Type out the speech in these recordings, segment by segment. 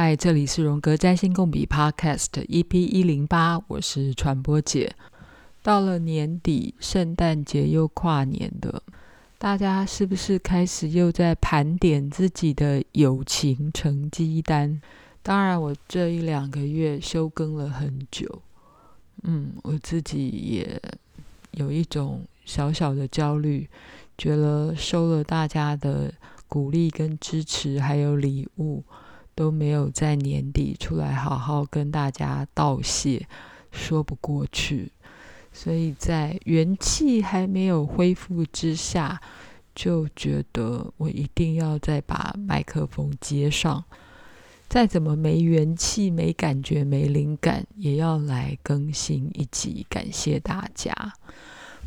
嗨，这里是荣格占星共笔 Podcast EP 一零八，我是传播姐。到了年底，圣诞节又跨年的，大家是不是开始又在盘点自己的友情成绩单？当然，我这一两个月休更了很久，嗯，我自己也有一种小小的焦虑，觉得收了大家的鼓励跟支持，还有礼物。都没有在年底出来好好跟大家道谢，说不过去，所以在元气还没有恢复之下，就觉得我一定要再把麦克风接上，再怎么没元气、没感觉、没灵感，也要来更新一集，感谢大家。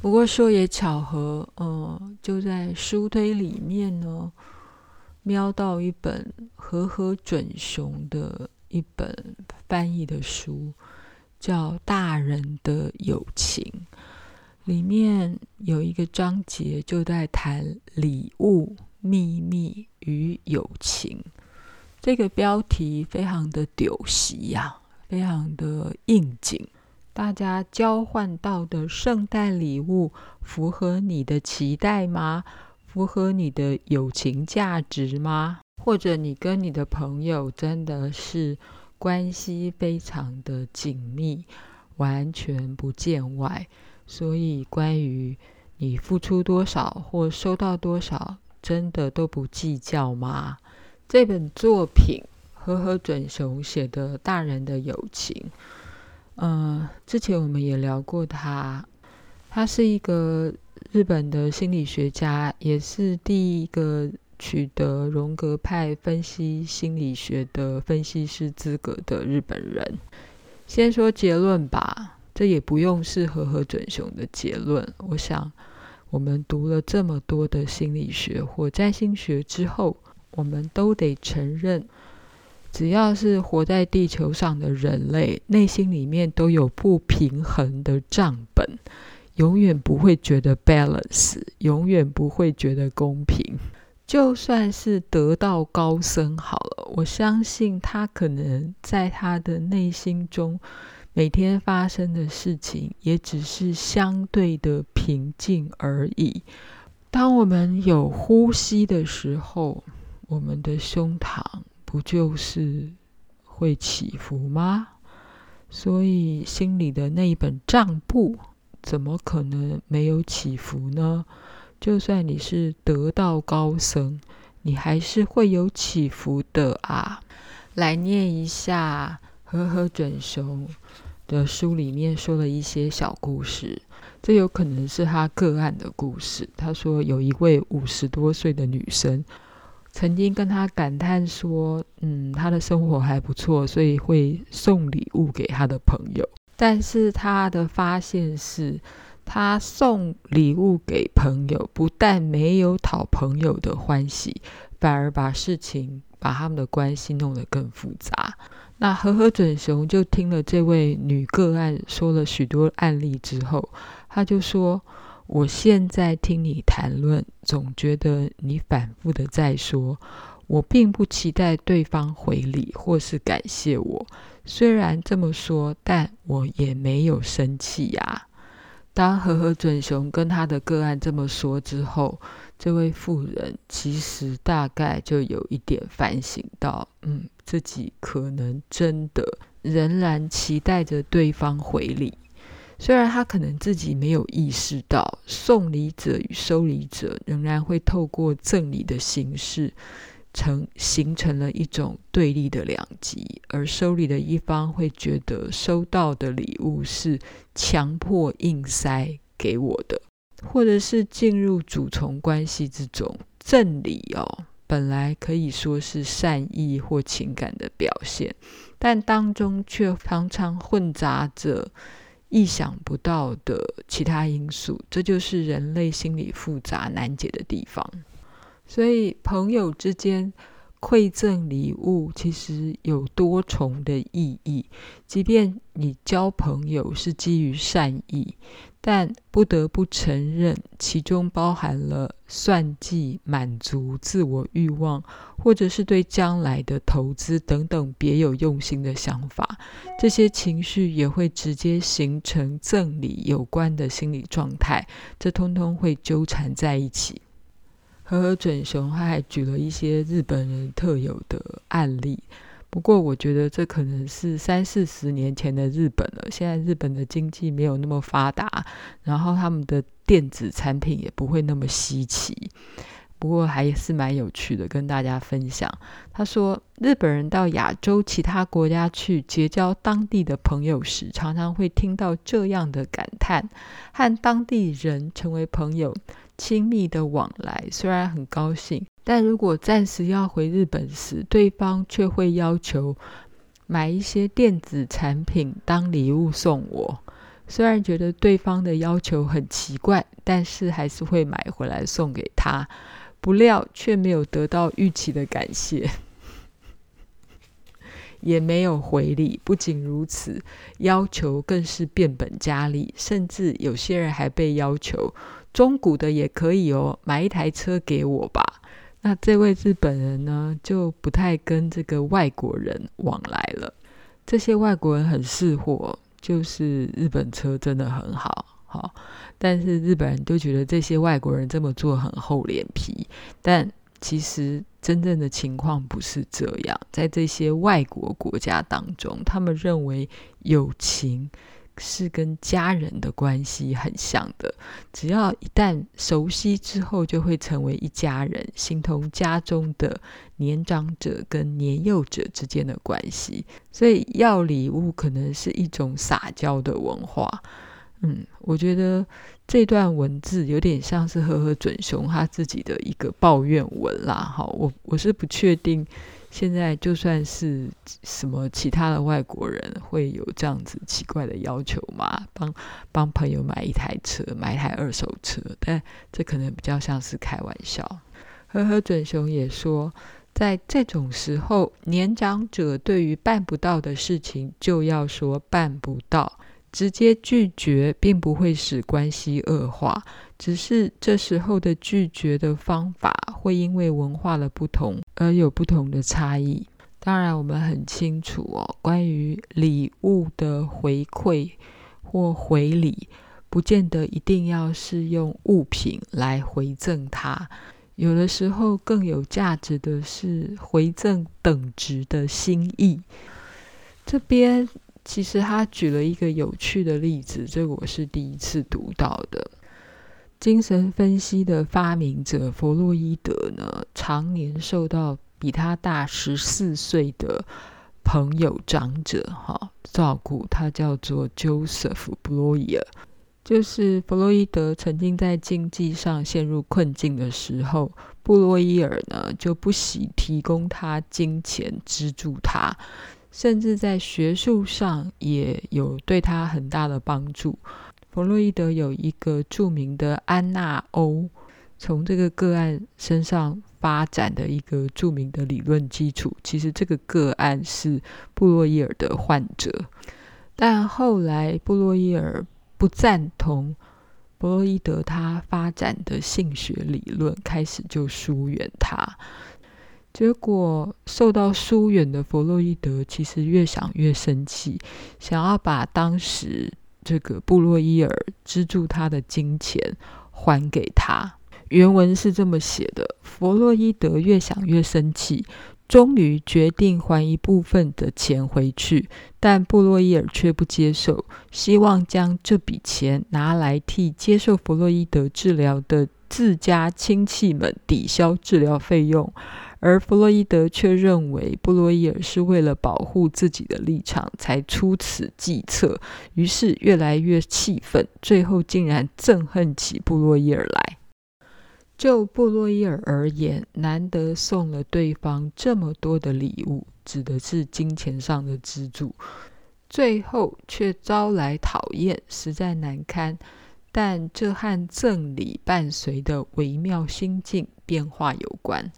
不过说也巧合，嗯，就在书堆里面呢。瞄到一本和和准雄的一本翻译的书，叫《大人的友情》，里面有一个章节就在谈礼物、秘密与友情。这个标题非常的丢席呀，非常的应景。大家交换到的圣诞礼物符合你的期待吗？符合你的友情价值吗？或者你跟你的朋友真的是关系非常的紧密，完全不见外，所以关于你付出多少或收到多少，真的都不计较吗？这本作品和和准雄写的《大人的友情》，嗯，之前我们也聊过他，他是一个。日本的心理学家也是第一个取得荣格派分析心理学的分析师资格的日本人。先说结论吧，这也不用是和和准雄的结论。我想，我们读了这么多的心理学或占星学之后，我们都得承认，只要是活在地球上的人类，内心里面都有不平衡的账本。永远不会觉得 balance，永远不会觉得公平。就算是得道高僧好了，我相信他可能在他的内心中，每天发生的事情也只是相对的平静而已。当我们有呼吸的时候，我们的胸膛不就是会起伏吗？所以心里的那一本账簿。怎么可能没有起伏呢？就算你是得道高僧，你还是会有起伏的啊！来念一下和和准雄的书里面说了一些小故事，这有可能是他个案的故事。他说有一位五十多岁的女生，曾经跟他感叹说：“嗯，他的生活还不错，所以会送礼物给他的朋友。”但是他的发现是，他送礼物给朋友，不但没有讨朋友的欢喜，反而把事情、把他们的关系弄得更复杂。那和和准雄就听了这位女个案说了许多案例之后，他就说：“我现在听你谈论，总觉得你反复的在说，我并不期待对方回礼或是感谢我。”虽然这么说，但我也没有生气呀。当和和准雄跟他的个案这么说之后，这位妇人其实大概就有一点反省到，嗯，自己可能真的仍然期待着对方回礼。虽然他可能自己没有意识到，送礼者与收礼者仍然会透过赠礼的形式。成形成了一种对立的两极，而收礼的一方会觉得收到的礼物是强迫硬塞给我的，或者是进入主从关系之中。赠礼哦，本来可以说是善意或情感的表现，但当中却常常混杂着意想不到的其他因素，这就是人类心理复杂难解的地方。所以，朋友之间馈赠礼物其实有多重的意义，即便你交朋友是基于善意。但不得不承认，其中包含了算计、满足自我欲望，或者是对将来的投资等等别有用心的想法。这些情绪也会直接形成赠礼有关的心理状态，这通通会纠缠在一起。和和准雄他还举了一些日本人特有的案例。不过，我觉得这可能是三四十年前的日本了。现在日本的经济没有那么发达，然后他们的电子产品也不会那么稀奇。不过还是蛮有趣的，跟大家分享。他说，日本人到亚洲其他国家去结交当地的朋友时，常常会听到这样的感叹：和当地人成为朋友。亲密的往来虽然很高兴，但如果暂时要回日本时，对方却会要求买一些电子产品当礼物送我。虽然觉得对方的要求很奇怪，但是还是会买回来送给他。不料却没有得到预期的感谢，也没有回礼。不仅如此，要求更是变本加厉，甚至有些人还被要求。中古的也可以哦，买一台车给我吧。那这位日本人呢，就不太跟这个外国人往来了。这些外国人很识货，就是日本车真的很好，好。但是日本人都觉得这些外国人这么做很厚脸皮。但其实真正的情况不是这样，在这些外国国家当中，他们认为友情。是跟家人的关系很像的，只要一旦熟悉之后，就会成为一家人，形同家中的年长者跟年幼者之间的关系。所以要礼物可能是一种撒娇的文化。嗯，我觉得这段文字有点像是和和准雄他自己的一个抱怨文啦。哈，我我是不确定。现在就算是什么其他的外国人会有这样子奇怪的要求吗？帮帮朋友买一台车，买一台二手车，但这可能比较像是开玩笑。和和准雄也说，在这种时候，年长者对于办不到的事情就要说办不到。直接拒绝并不会使关系恶化，只是这时候的拒绝的方法会因为文化的不同而有不同的差异。当然，我们很清楚哦，关于礼物的回馈或回礼，不见得一定要是用物品来回赠他，有的时候更有价值的是回赠等值的心意。这边。其实他举了一个有趣的例子，这个我是第一次读到的。精神分析的发明者弗洛伊德呢，常年受到比他大十四岁的朋友长者哈照顾，他叫做 Joseph Breuer。就是弗洛伊德曾经在经济上陷入困境的时候，布洛伊尔呢就不惜提供他金钱资助他。甚至在学术上也有对他很大的帮助。弗洛伊德有一个著名的安娜欧，从这个个案身上发展的一个著名的理论基础。其实这个个案是布洛伊尔的患者，但后来布洛伊尔不赞同弗洛伊德他发展的性学理论，开始就疏远他。结果受到疏远的弗洛伊德，其实越想越生气，想要把当时这个布洛伊尔资助他的金钱还给他。原文是这么写的：弗洛伊德越想越生气，终于决定还一部分的钱回去，但布洛伊尔却不接受，希望将这笔钱拿来替接受弗洛伊德治疗的自家亲戚们抵消治疗费用。而弗洛伊德却认为布洛伊尔是为了保护自己的立场才出此计策，于是越来越气愤，最后竟然憎恨起布洛伊尔来。就布洛伊尔而言，难得送了对方这么多的礼物，指的是金钱上的资助，最后却招来讨厌，实在难堪。但这和赠礼伴随的微妙心境变化有关。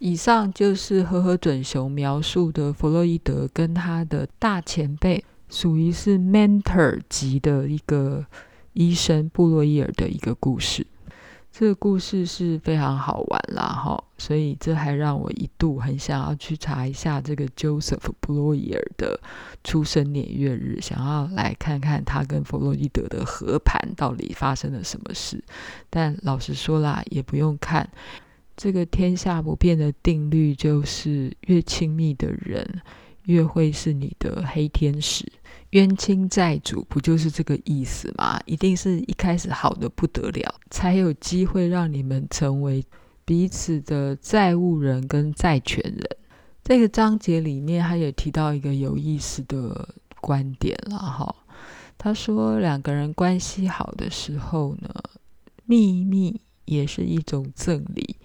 以上就是和和准雄描述的弗洛伊德跟他的大前辈，属于是 mentor 级的一个医生布洛伊尔的一个故事。这个故事是非常好玩啦，哈，所以这还让我一度很想要去查一下这个 Joseph 布洛伊尔的出生年月日，想要来看看他跟弗洛伊德的和盘到底发生了什么事。但老实说啦，也不用看。这个天下不变的定律就是，越亲密的人，越会是你的黑天使。冤亲债主不就是这个意思吗？一定是一开始好的不得了，才有机会让你们成为彼此的债务人跟债权人。这个章节里面，他也提到一个有意思的观点了哈。他说，两个人关系好的时候呢，秘密也是一种赠礼。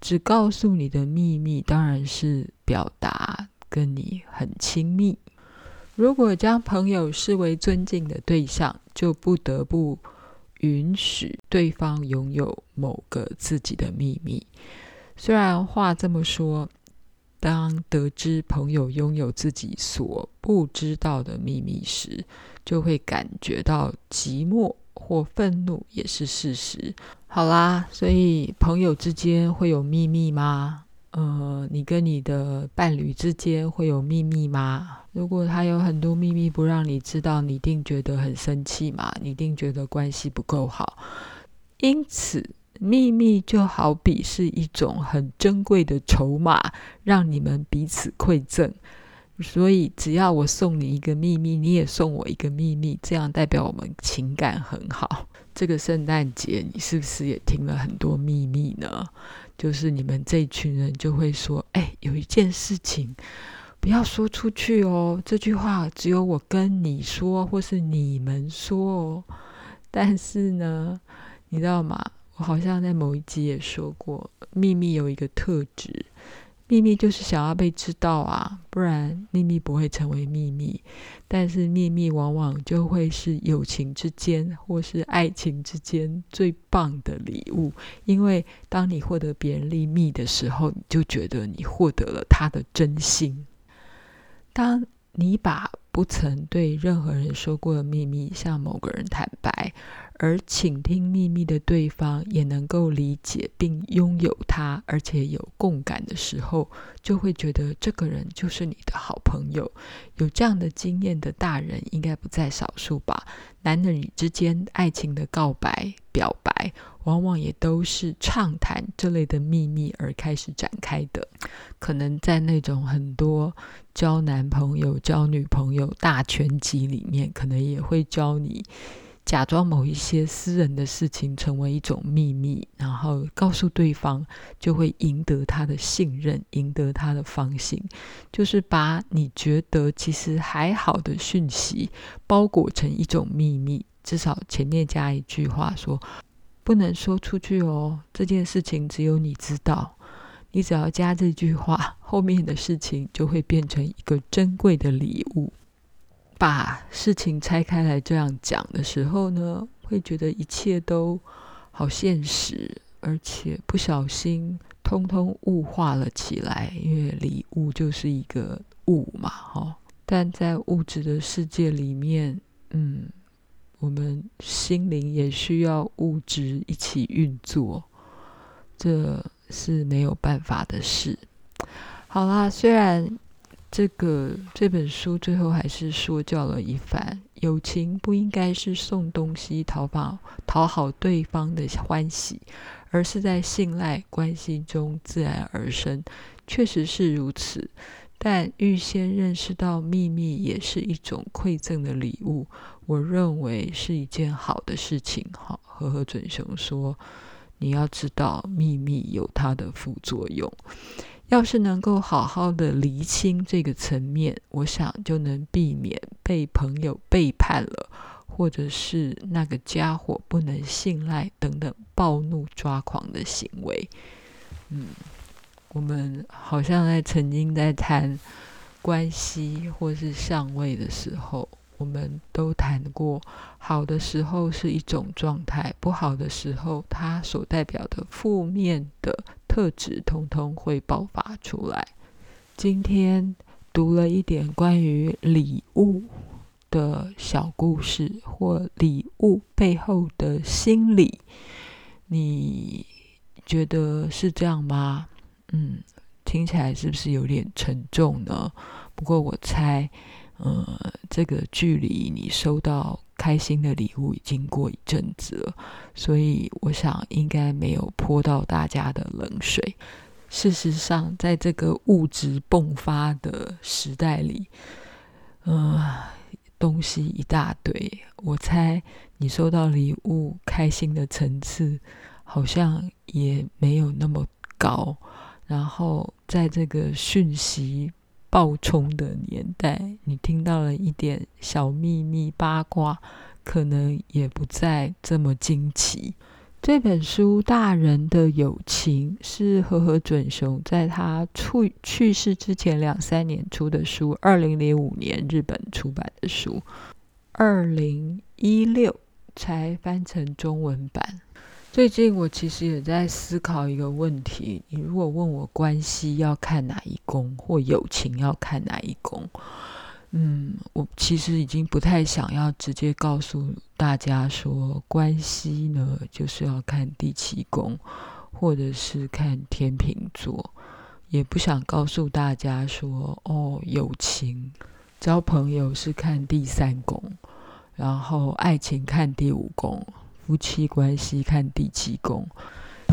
只告诉你的秘密，当然是表达跟你很亲密。如果将朋友视为尊敬的对象，就不得不允许对方拥有某个自己的秘密。虽然话这么说，当得知朋友拥有自己所不知道的秘密时，就会感觉到寂寞。或愤怒也是事实。好啦，所以朋友之间会有秘密吗？呃，你跟你的伴侣之间会有秘密吗？如果他有很多秘密不让你知道，你一定觉得很生气嘛？你一定觉得关系不够好。因此，秘密就好比是一种很珍贵的筹码，让你们彼此馈赠。所以，只要我送你一个秘密，你也送我一个秘密，这样代表我们情感很好。这个圣诞节，你是不是也听了很多秘密呢？就是你们这群人就会说：“哎，有一件事情不要说出去哦，这句话只有我跟你说，或是你们说哦。”但是呢，你知道吗？我好像在某一集也说过，秘密有一个特质。秘密就是想要被知道啊，不然秘密不会成为秘密。但是秘密往往就会是友情之间或是爱情之间最棒的礼物，因为当你获得别人秘密的时候，你就觉得你获得了他的真心。当你把不曾对任何人说过的秘密向某个人坦白，而倾听秘密的对方也能够理解并拥有它，而且有共感的时候，就会觉得这个人就是你的好朋友。有这样的经验的大人应该不在少数吧？男女之间爱情的告白、表白，往往也都是畅谈这类的秘密而开始展开的。可能在那种很多交男朋友、交女朋友大全集里面，可能也会教你。假装某一些私人的事情成为一种秘密，然后告诉对方，就会赢得他的信任，赢得他的芳心。就是把你觉得其实还好的讯息包裹成一种秘密，至少前面加一句话说不能说出去哦，这件事情只有你知道。你只要加这句话，后面的事情就会变成一个珍贵的礼物。把事情拆开来这样讲的时候呢，会觉得一切都好现实，而且不小心通通物化了起来。因为礼物就是一个物嘛，哈。但在物质的世界里面，嗯，我们心灵也需要物质一起运作，这是没有办法的事。好啦，虽然。这个这本书最后还是说教了一番：友情不应该是送东西讨好讨好对方的欢喜，而是在信赖关系中自然而生。确实是如此，但预先认识到秘密也是一种馈赠的礼物，我认为是一件好的事情。哈，和和准雄说：“你要知道，秘密有它的副作用。”要是能够好好的厘清这个层面，我想就能避免被朋友背叛了，或者是那个家伙不能信赖等等暴怒抓狂的行为。嗯，我们好像在曾经在谈关系或是上位的时候，我们都谈过，好的时候是一种状态，不好的时候，它所代表的负面的特质，通通会爆发出来。今天读了一点关于礼物的小故事，或礼物背后的心理，你觉得是这样吗？嗯，听起来是不是有点沉重呢？不过我猜。呃，这个距离你收到开心的礼物已经过一阵子了，所以我想应该没有泼到大家的冷水。事实上，在这个物质迸发的时代里，呃，东西一大堆，我猜你收到礼物开心的层次好像也没有那么高。然后，在这个讯息。爆冲的年代，你听到了一点小秘密八卦，可能也不再这么惊奇。这本书《大人的友情》是和和准雄在他去去世之前两三年出的书，二零零五年日本出版的书，二零一六才翻成中文版。最近我其实也在思考一个问题：你如果问我关系要看哪一宫，或友情要看哪一宫，嗯，我其实已经不太想要直接告诉大家说关系呢，就是要看第七宫，或者是看天秤座，也不想告诉大家说哦，友情交朋友是看第三宫，然后爱情看第五宫。夫妻关系看第七宫，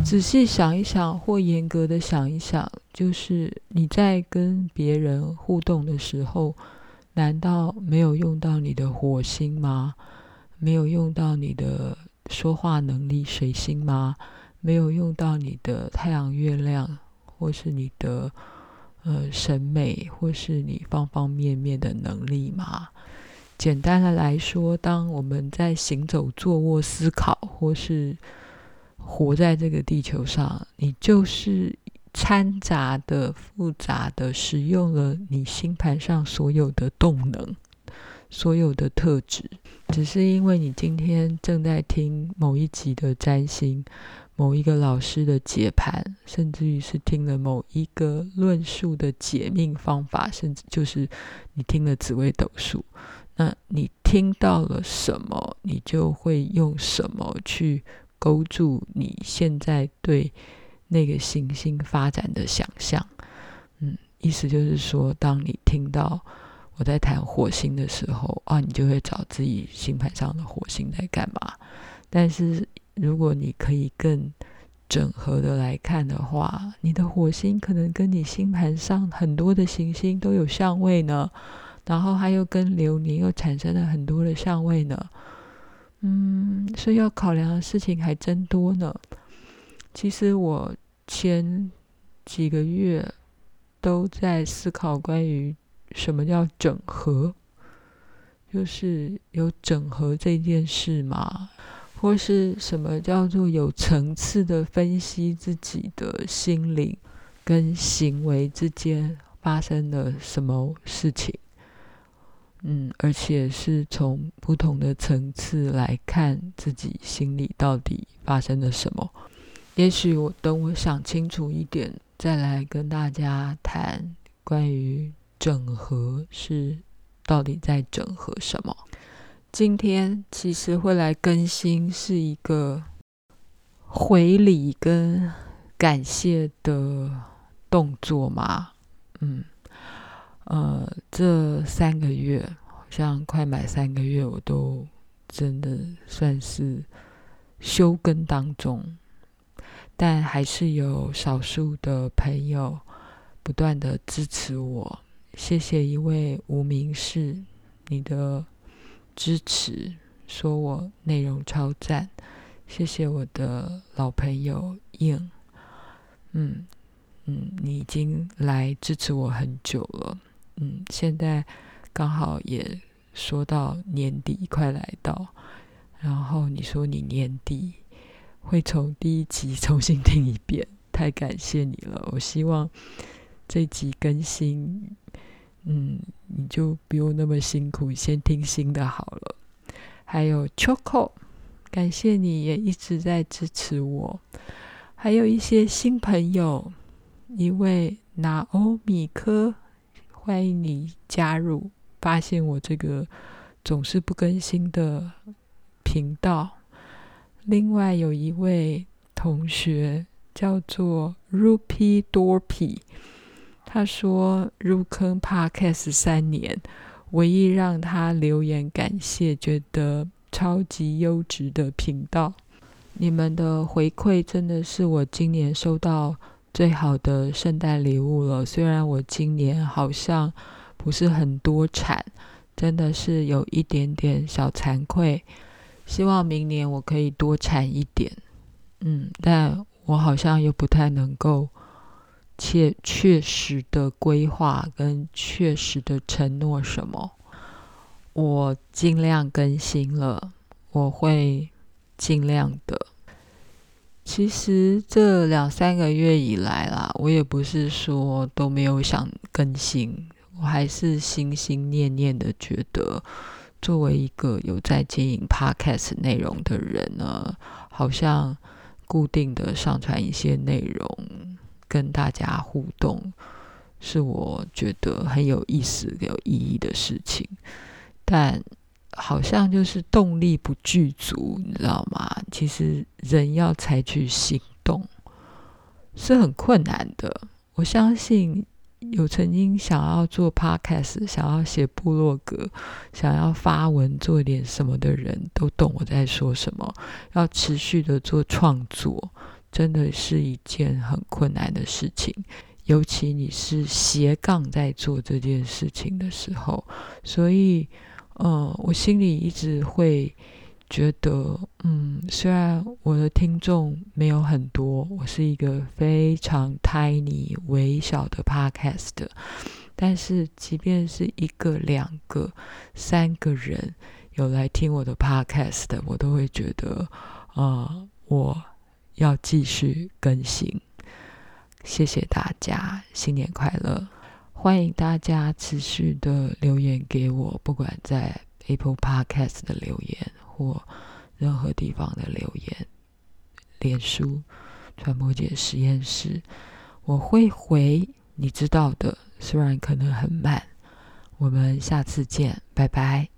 仔细想一想，或严格的想一想，就是你在跟别人互动的时候，难道没有用到你的火星吗？没有用到你的说话能力水星吗？没有用到你的太阳月亮，或是你的呃审美，或是你方方面面的能力吗？简单的来说，当我们在行走、坐卧、思考，或是活在这个地球上，你就是掺杂的、复杂的使用了你星盘上所有的动能、所有的特质，只是因为你今天正在听某一集的占星、某一个老师的解盘，甚至于是听了某一个论述的解命方法，甚至就是你听了紫微斗数。那你听到了什么，你就会用什么去勾住你现在对那个行星发展的想象。嗯，意思就是说，当你听到我在谈火星的时候，啊，你就会找自己星盘上的火星在干嘛。但是如果你可以更整合的来看的话，你的火星可能跟你星盘上很多的行星都有相位呢。然后还有跟流年又产生了很多的相位呢，嗯，所以要考量的事情还真多呢。其实我前几个月都在思考关于什么叫整合，就是有整合这件事吗？或是什么叫做有层次的分析自己的心灵跟行为之间发生了什么事情？嗯，而且是从不同的层次来看自己心里到底发生了什么。也许我等我想清楚一点，再来跟大家谈关于整合是到底在整合什么。今天其实会来更新是一个回礼跟感谢的动作嘛，嗯。呃，这三个月好像快满三个月，我都真的算是休耕当中，但还是有少数的朋友不断的支持我。谢谢一位无名氏，你的支持，说我内容超赞。谢谢我的老朋友应，嗯嗯，你已经来支持我很久了。嗯，现在刚好也说到年底快来到，然后你说你年底会从第一集重新听一遍，太感谢你了。我希望这集更新，嗯，你就不用那么辛苦，先听新的好了。还有 Choco，感谢你也一直在支持我。还有一些新朋友，一位拿欧米科，欢迎你加入，发现我这个总是不更新的频道。另外有一位同学叫做 Rupi Dorpy，他说入坑 Podcast 三年，唯一让他留言感谢，觉得超级优质的频道。你们的回馈真的是我今年收到最好的圣诞礼物了。虽然我今年好像不是很多产，真的是有一点点小惭愧。希望明年我可以多产一点，嗯，但我好像又不太能够切确实的规划跟确实的承诺什么。我尽量更新了，我会尽量的。其实这两三个月以来啦，我也不是说都没有想更新，我还是心心念念的觉得。作为一个有在经营 Podcast 内容的人呢，好像固定的上传一些内容跟大家互动，是我觉得很有意思、有意义的事情。但好像就是动力不具足，你知道吗？其实人要采取行动是很困难的。我相信。有曾经想要做 podcast，想要写部落格，想要发文做点什么的人都懂我在说什么。要持续的做创作，真的是一件很困难的事情。尤其你是斜杠在做这件事情的时候，所以，嗯，我心里一直会。觉得，嗯，虽然我的听众没有很多，我是一个非常 tiny 微小的 podcast，但是即便是一个、两个、三个人有来听我的 podcast，我都会觉得，呃，我要继续更新。谢谢大家，新年快乐！欢迎大家持续的留言给我，不管在 Apple Podcast 的留言。或任何地方的留言，脸书传播姐实验室，我会回，你知道的，虽然可能很慢。我们下次见，拜拜。